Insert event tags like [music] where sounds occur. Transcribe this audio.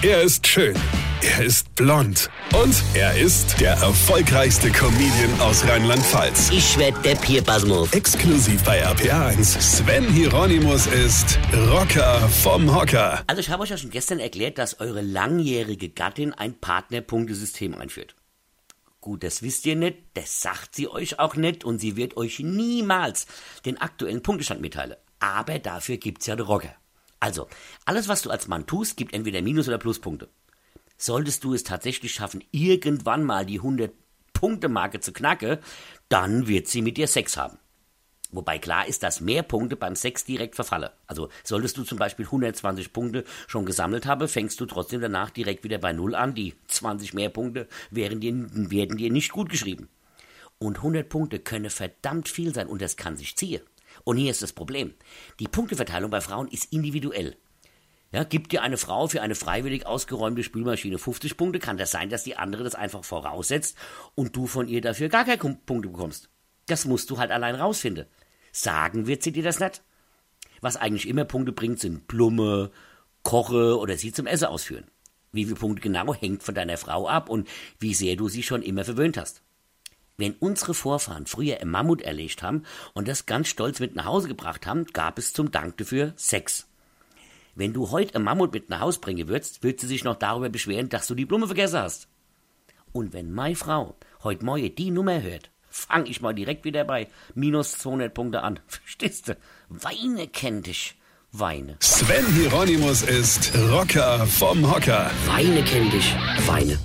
Er ist schön. Er ist blond. Und er ist der erfolgreichste Comedian aus Rheinland-Pfalz. Ich werd der Pierpasmus. Exklusiv bei RPA1. Sven Hieronymus ist Rocker vom Hocker. Also ich habe euch ja schon gestern erklärt, dass eure langjährige Gattin ein Partnerpunktesystem einführt. Gut, das wisst ihr nicht, das sagt sie euch auch nicht und sie wird euch niemals den aktuellen Punktestand mitteilen. Aber dafür gibt's ja den Rocker. Also, alles was du als Mann tust, gibt entweder Minus- oder Pluspunkte. Solltest du es tatsächlich schaffen, irgendwann mal die 100-Punkte-Marke zu knacken, dann wird sie mit dir Sex haben. Wobei klar ist, dass mehr Punkte beim Sex direkt verfalle. Also solltest du zum Beispiel 120 Punkte schon gesammelt haben, fängst du trotzdem danach direkt wieder bei Null an. Die 20 mehr Punkte wären dir, werden dir nicht gut geschrieben. Und 100 Punkte können verdammt viel sein und das kann sich ziehen. Und hier ist das Problem. Die Punkteverteilung bei Frauen ist individuell. Ja, gibt dir eine Frau für eine freiwillig ausgeräumte Spülmaschine 50 Punkte, kann das sein, dass die andere das einfach voraussetzt und du von ihr dafür gar keine Punkte bekommst. Das musst du halt allein rausfinden. Sagen wird sie dir das nicht. Was eigentlich immer Punkte bringt, sind Blume, Koche oder sie zum Essen ausführen. Wie viele Punkte genau hängt von deiner Frau ab und wie sehr du sie schon immer verwöhnt hast. Wenn unsere Vorfahren früher ein Mammut erlegt haben und das ganz stolz mit nach Hause gebracht haben, gab es zum Dank dafür Sex. Wenn du heute ein Mammut mit nach Hause bringen würdest, wird sie sich noch darüber beschweren, dass du die Blume vergessen hast. Und wenn meine Frau heute Morgen die Nummer hört, fang ich mal direkt wieder bei minus 200 Punkte an. [laughs] Verstehst du? Weine kennt dich. Weine. Sven Hieronymus ist Rocker vom Hocker. Weine kennt dich. Weine.